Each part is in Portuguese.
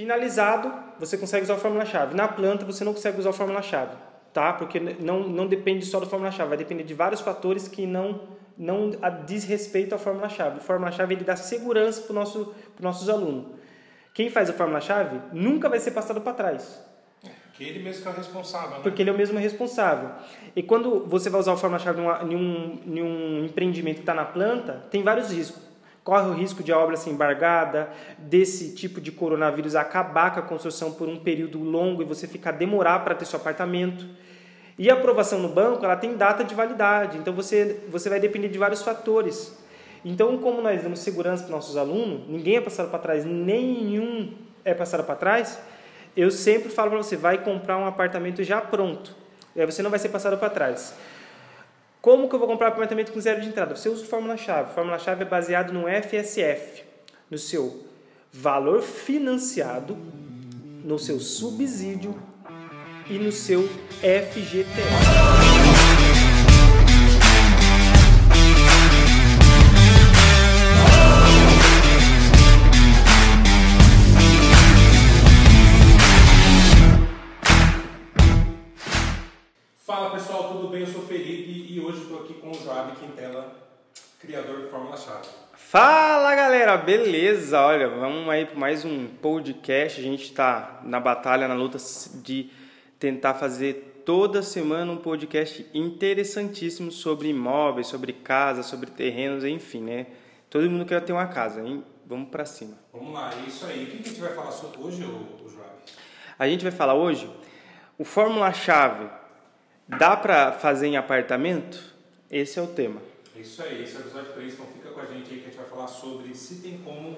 Finalizado, você consegue usar a fórmula-chave. Na planta, você não consegue usar a fórmula-chave, tá? Porque não, não depende só da fórmula-chave, vai depender de vários fatores que não, não diz respeito à fórmula-chave. A fórmula-chave ele dá segurança para nosso, os nossos alunos. Quem faz a fórmula-chave nunca vai ser passado para trás. Porque ele mesmo é o responsável, né? Porque ele é o mesmo responsável. E quando você vai usar a fórmula-chave em, um, em um empreendimento que está na planta, tem vários riscos corre o risco de a obra ser embargada, desse tipo de coronavírus acabar com a construção por um período longo e você ficar demorar para ter seu apartamento. E a aprovação no banco, ela tem data de validade, então você, você vai depender de vários fatores. Então, como nós damos segurança para nossos alunos, ninguém é passado para trás, nenhum é passado para trás, eu sempre falo para você, vai comprar um apartamento já pronto. Aí você não vai ser passado para trás. Como que eu vou comprar apartamento com zero de entrada? Você usa fórmula-chave. Fórmula-chave é baseado no FSF, no seu valor financiado, no seu subsídio e no seu FGTS. Criador de Fórmula Chave. Fala galera, beleza? Olha, vamos aí para mais um podcast. A gente está na batalha, na luta de tentar fazer toda semana um podcast interessantíssimo sobre imóveis, sobre casas, sobre terrenos, enfim, né? Todo mundo quer ter uma casa, hein? Vamos para cima. Vamos lá, é isso aí. O que a gente vai falar sobre hoje, Joab? A gente vai falar hoje o Fórmula Chave. Dá para fazer em apartamento? Esse é o tema. É isso aí, esse é o episódio 3, então fica com a gente aí que a gente vai falar sobre se tem como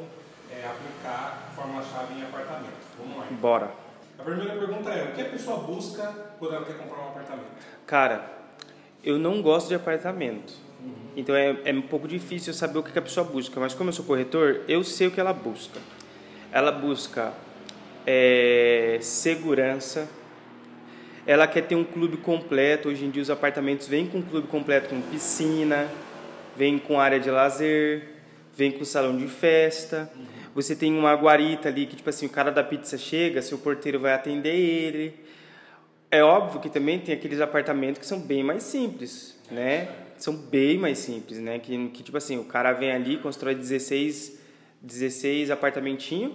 é, aplicar fórmula-chave em apartamento. Vamos lá. Então. Bora. A primeira pergunta é, o que a pessoa busca quando ela quer comprar um apartamento? Cara, eu não gosto de apartamento. Uhum. Então é, é um pouco difícil saber o que a pessoa busca, mas como eu sou corretor, eu sei o que ela busca. Ela busca é, segurança, ela quer ter um clube completo. Hoje em dia os apartamentos vêm com um clube completo com piscina, vem com área de lazer, vem com salão de festa. Você tem uma guarita ali que, tipo assim, o cara da pizza chega, seu porteiro vai atender ele. É óbvio que também tem aqueles apartamentos que são bem mais simples, né? São bem mais simples, né? Que, que tipo assim, o cara vem ali, constrói 16, 16 apartamentinhos,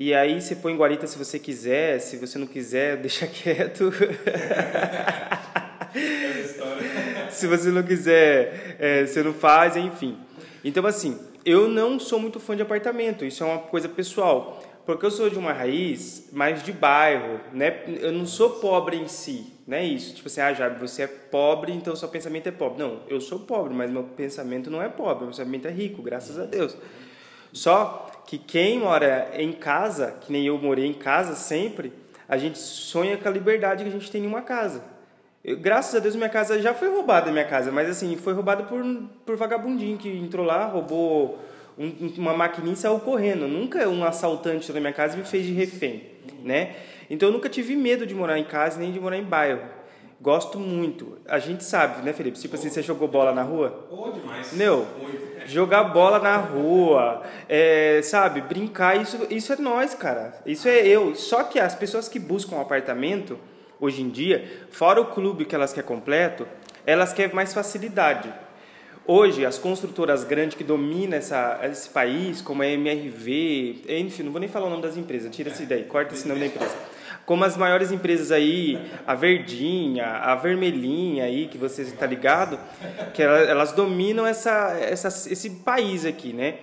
e aí você põe guarita se você quiser, se você não quiser, deixa quieto. Se você não quiser, é, você não faz, enfim. Então, assim, eu não sou muito fã de apartamento, isso é uma coisa pessoal. Porque eu sou de uma raiz mais de bairro, né? Eu não sou pobre em si, não é isso. Tipo assim, ah, já você é pobre, então seu pensamento é pobre. Não, eu sou pobre, mas meu pensamento não é pobre, meu pensamento é rico, graças a Deus. Só que quem mora em casa, que nem eu morei em casa sempre, a gente sonha com a liberdade que a gente tem em uma casa. Eu, graças a Deus minha casa já foi roubada, minha casa, mas assim, foi roubada por, por vagabundinho que entrou lá, roubou um, uma maquininha e saiu correndo. Nunca um assaltante na minha casa me fez de refém, né? Então eu nunca tive medo de morar em casa nem de morar em bairro. Gosto muito. A gente sabe, né, Felipe? Tipo assim, você jogou bola na rua? Oh, demais. Meu, jogar bola na rua, é, sabe? Brincar, isso, isso é nós, cara. Isso é eu. Só que as pessoas que buscam um apartamento hoje em dia, fora o clube que elas querem completo, elas querem mais facilidade. Hoje, as construtoras grandes que dominam essa, esse país, como a MRV, enfim, não vou nem falar o nome das empresas, tira essa ideia, corta esse nome da empresa. Como as maiores empresas aí, a Verdinha, a Vermelhinha aí, que você está ligado, que elas, dominam essa, essa, esse país aqui, né?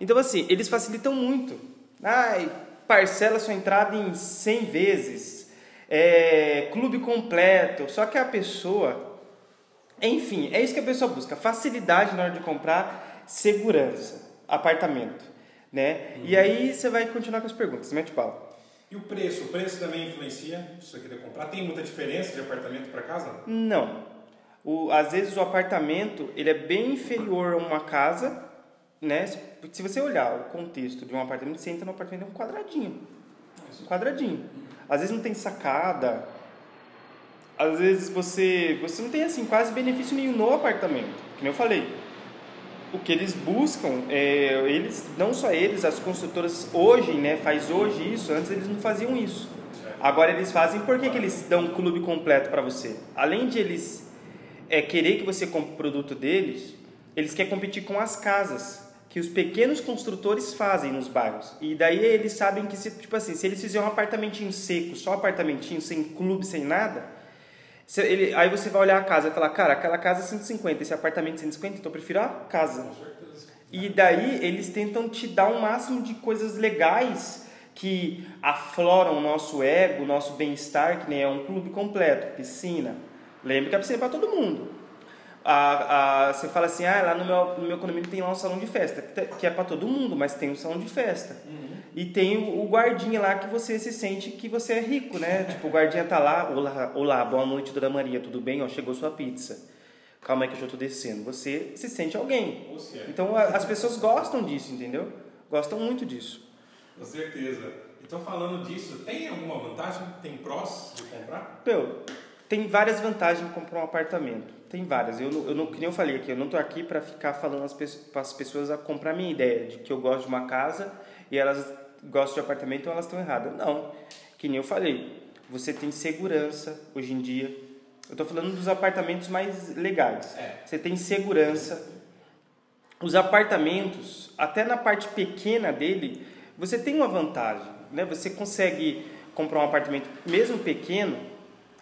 Então, assim, eles facilitam muito. Ai, parcela sua entrada em 100 vezes, é, clube completo. Só que a pessoa, enfim, é isso que a pessoa busca: facilidade na hora de comprar, segurança, apartamento, né? Uhum. E aí você vai continuar com as perguntas, mete pau. E o preço? O preço também influencia se você querer comprar? Tem muita diferença de apartamento para casa? Não. O, às vezes o apartamento ele é bem inferior a uma casa, né? Se, se você olhar o contexto de um apartamento, você entra no apartamento é um quadradinho, um quadradinho. Às vezes não tem sacada. Às vezes você, você não tem assim quase benefício nenhum no apartamento, nem eu falei. O que eles buscam, é, eles não só eles, as construtoras hoje, né, faz hoje isso, antes eles não faziam isso. Agora eles fazem, por que, que eles dão um clube completo para você? Além de eles é, querer que você compre o produto deles, eles querem competir com as casas que os pequenos construtores fazem nos bairros. E daí eles sabem que, se, tipo assim, se eles fizerem um apartamentinho seco, só apartamentinho, sem clube, sem nada, ele, aí você vai olhar a casa e falar, cara, aquela casa é 150, esse apartamento é 150, então eu prefiro a casa. E daí eles tentam te dar um máximo de coisas legais que afloram o nosso ego, o nosso bem-estar, que nem é um clube completo, piscina. Lembre que a piscina é para todo mundo. A, a, você fala assim, ah, lá no meu, no meu condomínio tem lá um salão de festa, que é para todo mundo, mas tem um salão de festa. Uhum. E tem o, guardinha lá que você se sente que você é rico, né? tipo, o guardinha tá lá, olá, olá, boa noite, Dona Maria, tudo bem? Ó, chegou sua pizza. Calma aí que eu já tô descendo. Você se sente alguém. Então, a, as pessoas gostam disso, entendeu? Gostam muito disso. Com certeza. Então, falando disso, tem alguma vantagem? Tem prós de comprar? Meu, tem várias vantagens de comprar um apartamento. Tem várias. Eu, eu não, que nem eu falei aqui, eu não estou aqui para ficar falando para as pessoas a comprar minha ideia de que eu gosto de uma casa e elas gostam de apartamento ou elas estão erradas. Não. Que nem eu falei, você tem segurança hoje em dia. Eu estou falando dos apartamentos mais legais. É. Você tem segurança. Os apartamentos, até na parte pequena dele, você tem uma vantagem, né? Você consegue comprar um apartamento mesmo pequeno,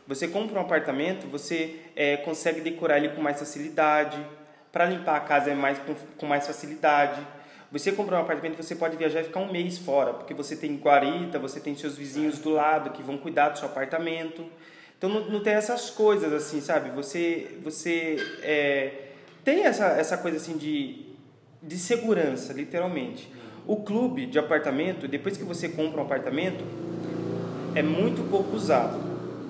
você compra um apartamento, você é, consegue decorar ele com mais facilidade, para limpar a casa é mais com, com mais facilidade. Você comprar um apartamento, você pode viajar e ficar um mês fora, porque você tem guarita, você tem seus vizinhos do lado que vão cuidar do seu apartamento. Então não, não tem essas coisas assim, sabe? Você você é, tem essa, essa coisa assim de, de segurança, literalmente. O clube de apartamento, depois que você compra um apartamento, é muito pouco usado.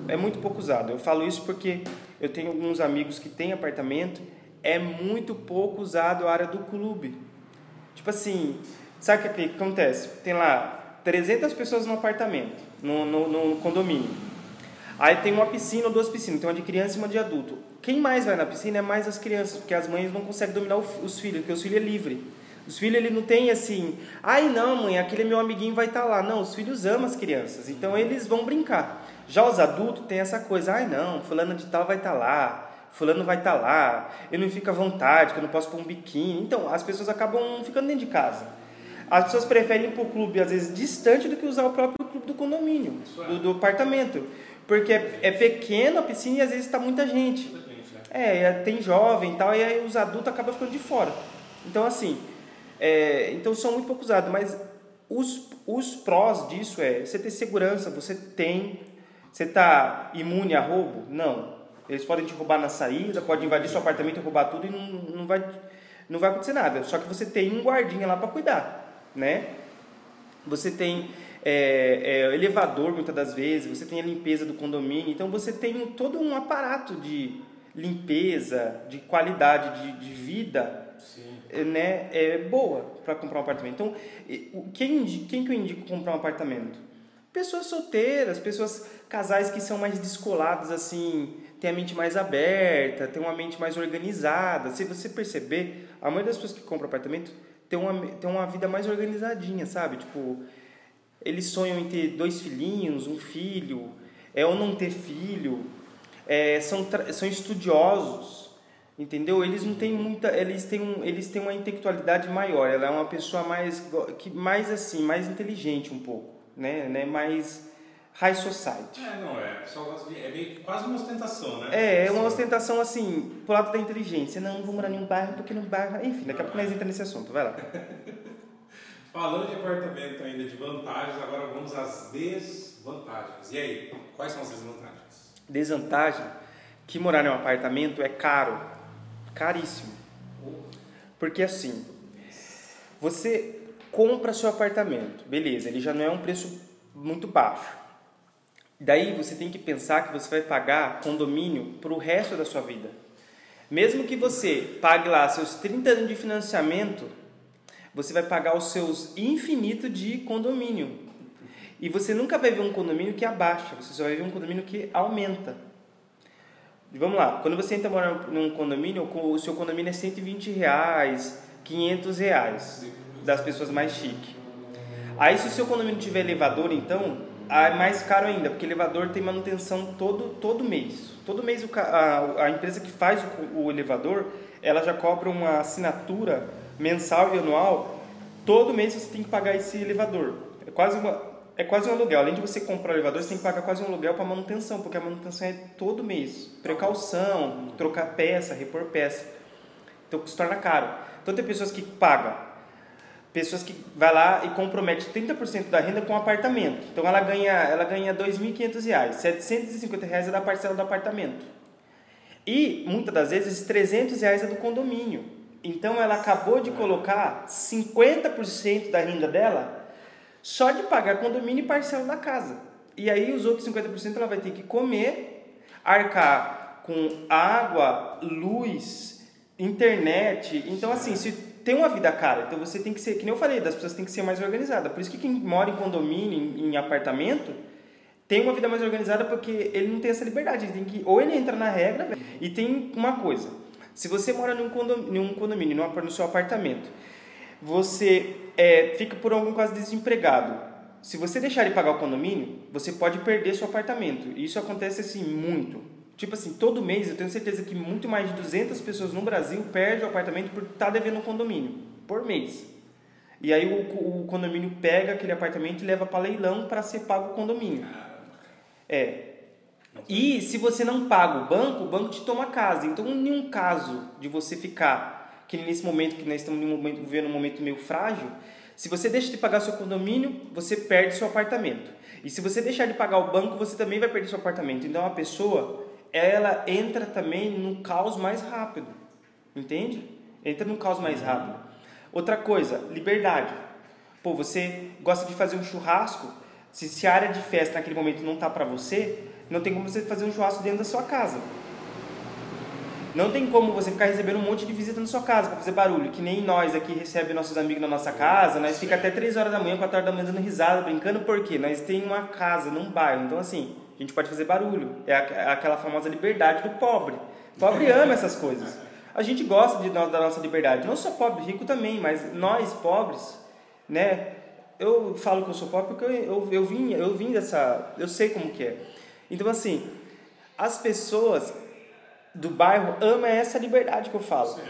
É muito pouco usado. Eu falo isso porque eu tenho alguns amigos que têm apartamento, é muito pouco usado a área do clube. Tipo assim, sabe o que, acontece? Tem lá 300 pessoas no apartamento, no, no, no condomínio. Aí tem uma piscina ou duas piscinas, tem uma de criança e uma de adulto. Quem mais vai na piscina é mais as crianças, porque as mães não conseguem dominar os filhos, porque os filhos é livre. Os filhos ele não tem assim, ai não, mãe, aquele meu amiguinho vai estar tá lá. Não, os filhos amam as crianças, então eles vão brincar. Já os adultos tem essa coisa, ai não, fulano de tal vai estar tá lá, fulano vai estar tá lá, eu não fico à vontade, que eu não posso pôr um biquíni. Então as pessoas acabam ficando dentro de casa. As pessoas preferem ir para o clube, às vezes, distante do que usar o próprio clube do condomínio, do, do apartamento. Porque é, é pequeno a piscina e às vezes está muita gente. É, é, tem jovem e tal, e aí os adultos acabam ficando de fora. Então, assim, é, então são muito pouco usados, mas os, os prós disso é você ter segurança, você tem, você está imune a roubo? Não. Eles podem te roubar na saída, podem invadir seu apartamento e roubar tudo e não, não, vai, não vai acontecer nada. Só que você tem um guardinha lá para cuidar, né? Você tem é, é, elevador muitas das vezes, você tem a limpeza do condomínio, então você tem todo um aparato de limpeza, de qualidade de, de vida Sim. né, é boa para comprar um apartamento. Então, quem, quem que eu indico comprar um apartamento? Pessoas solteiras, pessoas, casais que são mais descolados, assim, têm a mente mais aberta, têm uma mente mais organizada. Se você perceber, a maioria das pessoas que compram apartamento tem uma, tem uma vida mais organizadinha, sabe? Tipo, eles sonham em ter dois filhinhos, um filho, é, ou não ter filho, é, são, são estudiosos, entendeu? Eles não têm muita, eles têm, um, eles têm uma intelectualidade maior. Ela é uma pessoa mais, que mais assim, mais inteligente um pouco, né, né? Mais high society. É, não é. é meio, quase uma ostentação, né? É, é uma ostentação assim, pro lado da inteligência. Não, não vou morar em um bairro porque no bairro, enfim, daqui a pouco nós entramos nesse assunto. Vai lá. Falando de apartamento ainda de vantagens, agora vamos às desvantagens. E aí, quais são as desvantagens? Desvantagem que morar em um apartamento é caro caríssimo. Porque assim, você compra seu apartamento, beleza, ele já não é um preço muito baixo. Daí você tem que pensar que você vai pagar condomínio para o resto da sua vida. Mesmo que você pague lá seus 30 anos de financiamento, você vai pagar os seus infinito de condomínio. E você nunca vai ver um condomínio que abaixa, você só vai ver um condomínio que aumenta. Vamos lá, quando você entra morar num condomínio, o seu condomínio é 120 reais, 500 reais das pessoas mais chique. Aí se o seu condomínio tiver elevador, então, é mais caro ainda, porque elevador tem manutenção todo, todo mês. Todo mês o, a, a empresa que faz o, o elevador, ela já cobra uma assinatura mensal e anual. Todo mês você tem que pagar esse elevador. É quase uma, é quase um aluguel. Além de você comprar o elevador, você tem que pagar quase um aluguel para manutenção, porque a manutenção é todo mês. Precaução, trocar peça, repor peça. Então se torna caro. Então tem pessoas que pagam pessoas que vai lá e compromete 30% da renda com o apartamento. Então ela ganha, ela ganha R$ 2.500, 750 reais é da parcela do apartamento. E muitas das vezes 300 reais é do condomínio. Então ela acabou de colocar 50% da renda dela só de pagar condomínio e parcela da casa. E aí os outros 50% ela vai ter que comer, arcar com água, luz, internet. Então assim, se tem uma vida cara. Então você tem que ser, que nem eu falei, das pessoas tem que ser mais organizada. Por isso que quem mora em condomínio, em, em apartamento, tem uma vida mais organizada porque ele não tem essa liberdade. Ele tem que, ou ele entra na regra. E tem uma coisa: se você mora num condomínio, num condomínio no seu apartamento, você é, fica por algum caso desempregado. Se você deixar de pagar o condomínio, você pode perder seu apartamento. E isso acontece assim muito. Tipo assim, todo mês eu tenho certeza que muito mais de 200 pessoas no Brasil perdem o apartamento por estar tá devendo um condomínio, por mês. E aí o, o condomínio pega aquele apartamento e leva para leilão para ser pago o condomínio. É. E se você não paga o banco, o banco te toma casa. Então, em um caso de você ficar, que nesse momento que nós estamos momento, vivendo um momento meio frágil, se você deixa de pagar seu condomínio, você perde seu apartamento. E se você deixar de pagar o banco, você também vai perder seu apartamento. Então, a pessoa ela entra também no caos mais rápido. Entende? Entra no caos mais rápido. Outra coisa, liberdade. Pô, você gosta de fazer um churrasco, se, se a área de festa naquele momento não tá para você, não tem como você fazer um churrasco dentro da sua casa. Não tem como você ficar recebendo um monte de visita na sua casa para fazer barulho, que nem nós aqui recebemos nossos amigos na nossa casa, nós fica até 3 horas da manhã, 4 horas da manhã dando risada, brincando, porque nós tem uma casa num bairro. Então assim, a gente pode fazer barulho. É, é aquela famosa liberdade do pobre. O pobre ama essas coisas. A gente gosta de, da nossa liberdade. Não só pobre, rico também, mas nós pobres, né? Eu falo que eu sou pobre porque eu, eu, eu, vim, eu vim dessa. Eu sei como que é. Então, assim, as pessoas do bairro amam essa liberdade que eu falo. Sim.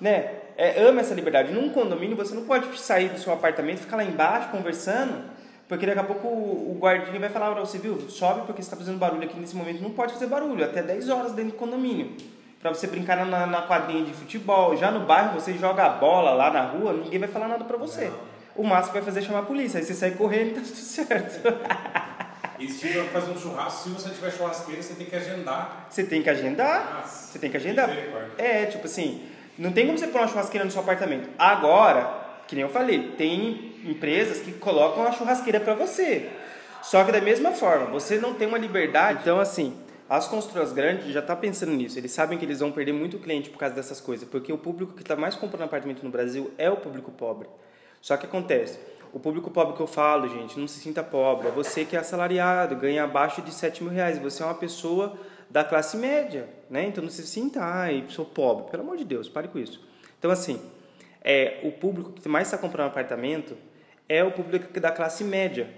Né? É, ama essa liberdade. Num condomínio, você não pode sair do seu apartamento, ficar lá embaixo conversando porque daqui a pouco o, guardinha vai falar para você, viu, sobe porque você está fazendo barulho aqui nesse momento. Não pode fazer barulho, até 10 horas dentro do condomínio. Para você brincar na, na quadrinha de futebol. Já no bairro, você joga a bola lá na rua, ninguém vai falar nada para você. Não. O máximo vai fazer é chamar a polícia. Aí você sai correndo e tá tudo certo. E se tiver fazer um churrasco, se você tiver churrasqueira, você tem que agendar. Você tem que agendar. Nossa, você tem que agendar. É, tipo assim, não tem como você pôr uma churrasqueira no seu apartamento. Agora, que nem eu falei, tem empresas que colocam a churrasqueira para você. Só que da mesma forma, você não tem uma liberdade. Então, assim, as construtoras grandes já estão tá pensando nisso. Eles sabem que eles vão perder muito cliente por causa dessas coisas. Porque o público que está mais comprando apartamento no Brasil é o público pobre. Só que acontece, o público pobre que eu falo, gente, não se sinta pobre. É você que é assalariado, ganha abaixo de 7 mil reais. Você é uma pessoa da classe média, né? Então não se sinta, ai, sou pobre. Pelo amor de Deus, pare com isso. Então, assim, é, o público que mais está comprando apartamento é o público da classe média.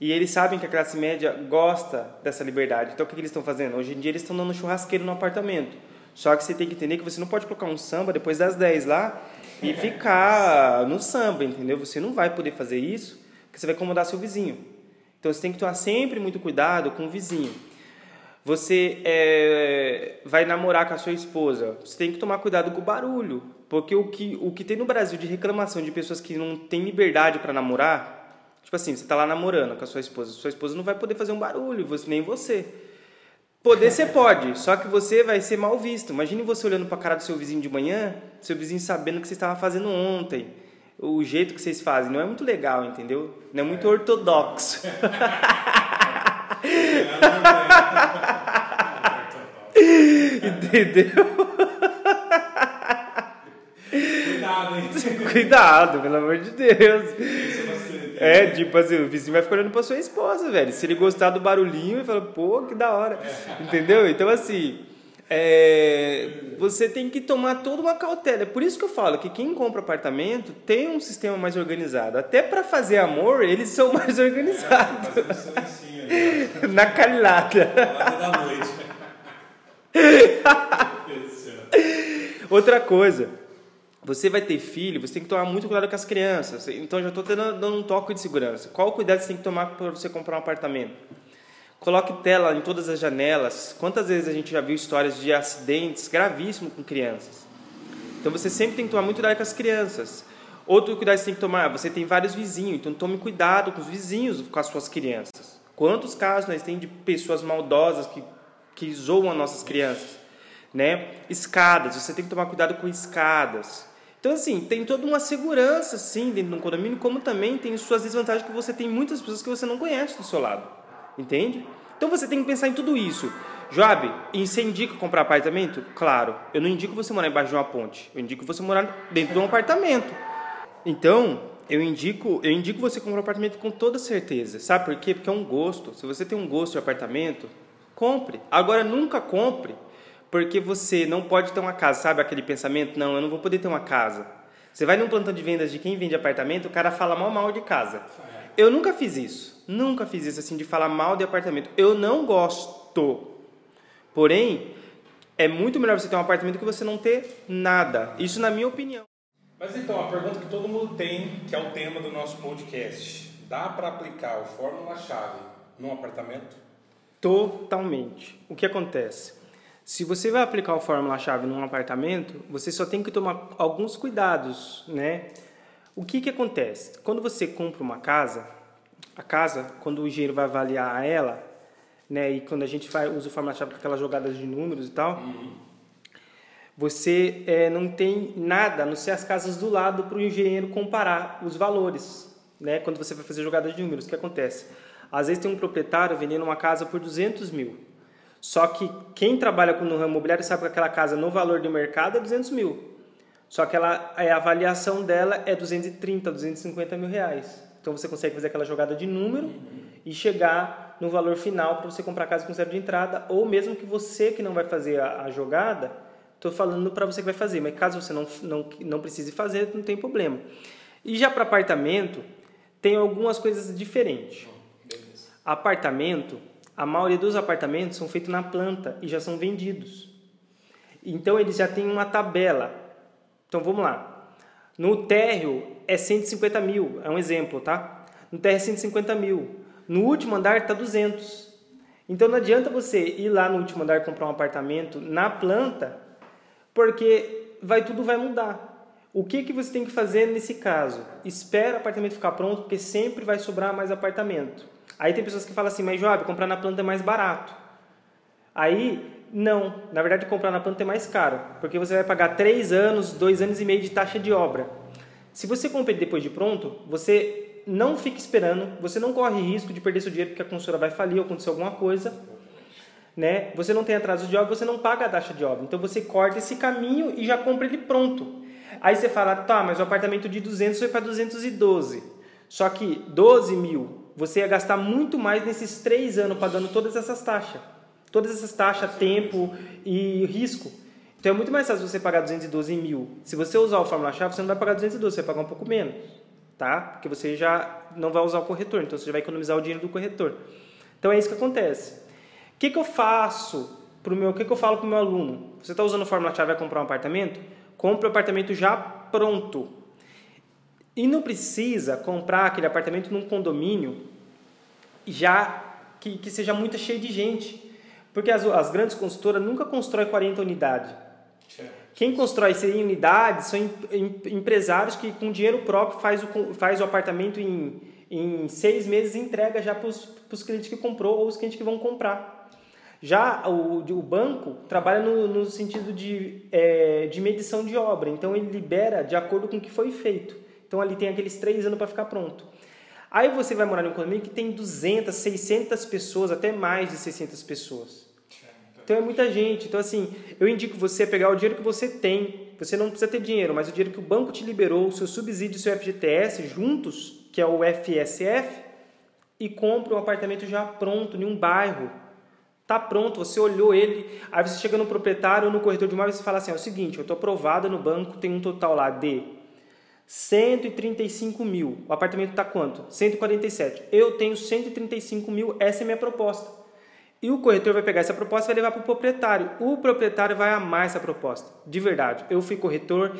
E eles sabem que a classe média gosta dessa liberdade. Então o que, que eles estão fazendo? Hoje em dia eles estão dando churrasqueiro no apartamento. Só que você tem que entender que você não pode colocar um samba depois das 10 lá e ficar no samba, entendeu? Você não vai poder fazer isso, porque você vai incomodar seu vizinho. Então você tem que tomar sempre muito cuidado com o vizinho. Você é, vai namorar com a sua esposa, você tem que tomar cuidado com o barulho, porque o que, o que tem no Brasil de reclamação de pessoas que não têm liberdade para namorar, tipo assim, você está lá namorando com a sua esposa, sua esposa não vai poder fazer um barulho, você, nem você. Poder você pode, só que você vai ser mal visto. Imagine você olhando para a cara do seu vizinho de manhã, seu vizinho sabendo o que você estava fazendo ontem. O jeito que vocês fazem não é muito legal, entendeu? Não é muito é. ortodoxo. Entendeu? Cuidado, hein? Cuidado, pelo amor de Deus. É, tipo assim, o vizinho vai ficar olhando pra sua esposa, velho. Se ele gostar do barulhinho, ele fala, pô, que da hora. Entendeu? Então, assim, é, você tem que tomar toda uma cautela. É por isso que eu falo que quem compra apartamento tem um sistema mais organizado. Até para fazer amor, eles são mais organizados. É, Na calhada. da noite. Outra coisa, você vai ter filho, você tem que tomar muito cuidado com as crianças. Então já estou dando um toque de segurança. Qual cuidado você tem que tomar para você comprar um apartamento? Coloque tela em todas as janelas. Quantas vezes a gente já viu histórias de acidentes gravíssimos com crianças? Então você sempre tem que tomar muito cuidado com as crianças. Outro cuidado que você tem que tomar, você tem vários vizinhos, então tome cuidado com os vizinhos, com as suas crianças. Quantos casos nós temos de pessoas maldosas que, que zoam as nossas crianças? Né? Escadas, você tem que tomar cuidado com escadas. Então, assim, tem toda uma segurança, sim, dentro de um condomínio, como também tem suas desvantagens que você tem muitas pessoas que você não conhece do seu lado. Entende? Então você tem que pensar em tudo isso. Joab, e você indica comprar apartamento? Claro, eu não indico você morar embaixo de uma ponte. Eu indico você morar dentro de um apartamento. Então, eu indico, eu indico você comprar um apartamento com toda certeza. Sabe por quê? Porque é um gosto. Se você tem um gosto de apartamento, compre. Agora nunca compre porque você não pode ter uma casa, sabe aquele pensamento, não, eu não vou poder ter uma casa. Você vai num plantão de vendas de quem vende apartamento, o cara fala mal mal de casa. Eu nunca fiz isso. Nunca fiz isso assim de falar mal de apartamento. Eu não gosto. Porém, é muito melhor você ter um apartamento que você não ter nada. Isso na minha opinião. Mas então, a pergunta que todo mundo tem, que é o tema do nosso podcast, dá para aplicar o fórmula chave num apartamento? Totalmente. O que acontece? Se você vai aplicar o fórmula chave num apartamento, você só tem que tomar alguns cuidados, né? O que, que acontece? Quando você compra uma casa, a casa, quando o engenheiro vai avaliar ela, né, e quando a gente faz, usa o formato-chave com aquelas jogadas de números e tal, uhum. você é, não tem nada, a não ser as casas do lado para o engenheiro comparar os valores, né, quando você vai fazer jogadas de números. O que acontece? Às vezes tem um proprietário vendendo uma casa por 200 mil, só que quem trabalha no ramo imobiliário sabe que aquela casa no valor do mercado é 200 mil. Só que ela, a avaliação dela é 230, 250 mil reais. Então você consegue fazer aquela jogada de número e chegar no valor final para você comprar a casa com zero de entrada, ou mesmo que você que não vai fazer a, a jogada, estou falando para você que vai fazer, mas caso você não, não, não precise fazer, não tem problema. E já para apartamento, tem algumas coisas diferentes. Apartamento, a maioria dos apartamentos são feitos na planta e já são vendidos. Então eles já têm uma tabela. Então vamos lá. No térreo é 150 mil, é um exemplo, tá? No térreo é 150 mil. No último andar está 200. Então não adianta você ir lá no último andar comprar um apartamento na planta, porque vai tudo vai mudar. O que, que você tem que fazer nesse caso? Espera o apartamento ficar pronto, porque sempre vai sobrar mais apartamento. Aí tem pessoas que falam assim, mas Joab, comprar na planta é mais barato. Aí não, na verdade comprar na planta é mais caro, porque você vai pagar 3 anos, 2 anos e meio de taxa de obra. Se você compra depois de pronto, você não fica esperando, você não corre risco de perder seu dinheiro porque a consultora vai falir ou acontecer alguma coisa. Né? Você não tem atraso de obra, você não paga a taxa de obra. Então você corta esse caminho e já compra ele pronto. Aí você fala, tá, mas o apartamento de 200 foi para 212. Só que 12 mil, você ia gastar muito mais nesses 3 anos pagando todas essas taxas todas essas taxas, tempo e risco. Então é muito mais fácil você pagar 212 mil. Se você usar o fórmula-chave, você não vai pagar 212, você vai pagar um pouco menos, tá? Porque você já não vai usar o corretor, então você já vai economizar o dinheiro do corretor. Então é isso que acontece. O que, que eu faço pro meu, o que, que eu falo para o meu aluno? Você está usando o fórmula-chave vai comprar um apartamento? Compre o apartamento já pronto. E não precisa comprar aquele apartamento num condomínio já que, que seja muito cheio de gente. Porque as, as grandes consultoras nunca constroem 40 unidades. Quem constrói 100 unidades são em, em, empresários que com dinheiro próprio faz o, faz o apartamento em, em seis meses e entrega já para os clientes que comprou ou os clientes que vão comprar. Já o, o banco trabalha no, no sentido de, é, de medição de obra, então ele libera de acordo com o que foi feito. Então ali tem aqueles três anos para ficar pronto. Aí você vai morar em um condomínio que tem 200, 600 pessoas, até mais de 600 pessoas. Então é muita gente. Então, assim, eu indico você pegar o dinheiro que você tem. Você não precisa ter dinheiro, mas o dinheiro que o banco te liberou, o seu subsídio o seu FGTS juntos, que é o FSF, e compre um apartamento já pronto, em um bairro. Tá pronto, você olhou ele, aí você chega no proprietário ou no corretor de imóveis e fala assim, é o seguinte, eu estou aprovado no banco, tem um total lá de 135 mil. O apartamento está quanto? 147. Eu tenho 135 mil, essa é minha proposta. E o corretor vai pegar essa proposta e vai levar para o proprietário. O proprietário vai amar essa proposta, de verdade. Eu fui corretor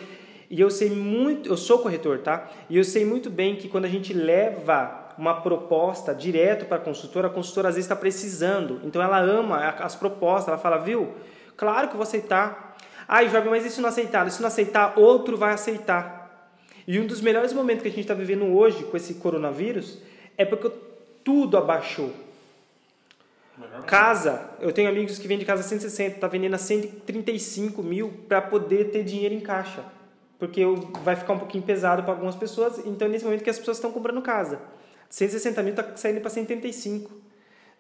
e eu sei muito, eu sou corretor, tá? E eu sei muito bem que quando a gente leva uma proposta direto para a consultora, a consultora às vezes está precisando. Então ela ama as propostas, ela fala, viu? Claro que eu vou aceitar. Ai, Job, mas e se não aceitar? Se não aceitar, outro vai aceitar. E um dos melhores momentos que a gente está vivendo hoje com esse coronavírus é porque tudo abaixou. Casa, eu tenho amigos que vendem casa 160, está vendendo a 135 mil para poder ter dinheiro em caixa. Porque vai ficar um pouquinho pesado para algumas pessoas, então nesse momento que as pessoas estão comprando casa. 160 mil está saindo para 185.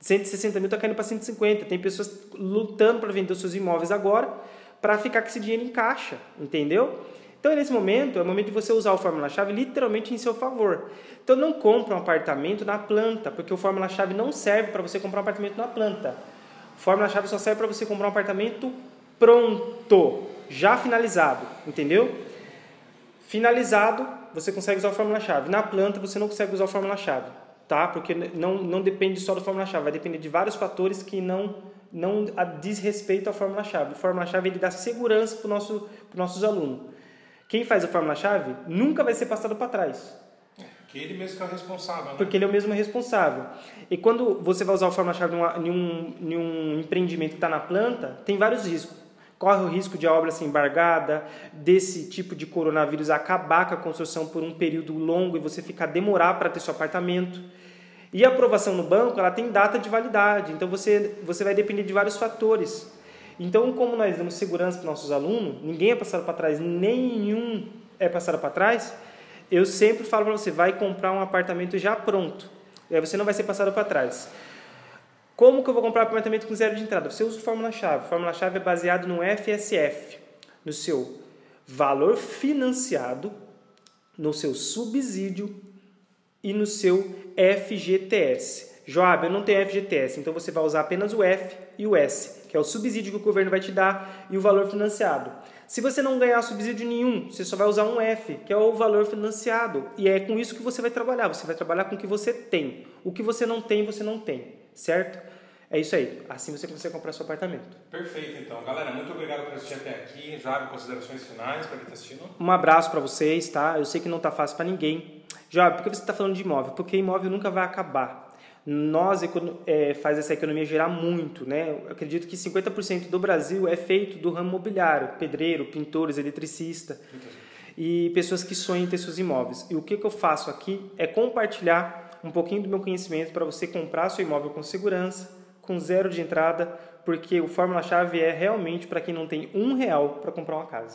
160 mil está caindo para 150. Tem pessoas lutando para vender os seus imóveis agora para ficar com esse dinheiro em caixa, entendeu? Então, nesse momento, é o momento de você usar o Fórmula-Chave literalmente em seu favor. Então, não compre um apartamento na planta, porque o Fórmula-Chave não serve para você comprar um apartamento na planta. O Fórmula-Chave só serve para você comprar um apartamento pronto, já finalizado, entendeu? Finalizado, você consegue usar a fórmula-chave. Na planta, você não consegue usar a fórmula-chave, tá? Porque não, não depende só da fórmula-chave, vai depender de vários fatores que não, não diz respeito à fórmula-chave. A fórmula-chave ele dá segurança para nosso, os nossos alunos. Quem faz a fórmula-chave nunca vai ser passado para trás. Porque ele mesmo que é o responsável, né? Porque ele é o mesmo responsável. E quando você vai usar a fórmula-chave em, um, em um empreendimento que está na planta, tem vários riscos corre o risco de a obra ser embargada, desse tipo de coronavírus acabar com a construção por um período longo e você ficar demorar para ter seu apartamento. E a aprovação no banco, ela tem data de validade, então você, você vai depender de vários fatores. Então, como nós damos segurança para nossos alunos, ninguém é passado para trás, nenhum é passado para trás, eu sempre falo para você, vai comprar um apartamento já pronto. E aí você não vai ser passado para trás. Como que eu vou comprar um apartamento com zero de entrada? Você usa o fórmula-chave. A fórmula-chave é baseado no FSF, no seu valor financiado, no seu subsídio e no seu FGTS. Joab, eu não tenho FGTS, então você vai usar apenas o F e o S, que é o subsídio que o governo vai te dar e o valor financiado. Se você não ganhar subsídio nenhum, você só vai usar um F, que é o valor financiado. E é com isso que você vai trabalhar. Você vai trabalhar com o que você tem. O que você não tem, você não tem certo? É isso aí. Assim você consegue comprar seu apartamento. Perfeito, então. Galera, muito obrigado por assistir até aqui. Joab, considerações finais para quem está assistindo? Um abraço para vocês, tá? Eu sei que não está fácil para ninguém. Joab, por que você está falando de imóvel? Porque imóvel nunca vai acabar. Nós é, faz essa economia gerar muito, né? Eu acredito que 50% do Brasil é feito do ramo imobiliário, pedreiro, pintores, eletricista e pessoas que sonham em ter seus imóveis. E o que, que eu faço aqui é compartilhar um pouquinho do meu conhecimento para você comprar seu imóvel com segurança, com zero de entrada, porque o Fórmula Chave é realmente para quem não tem um real para comprar uma casa.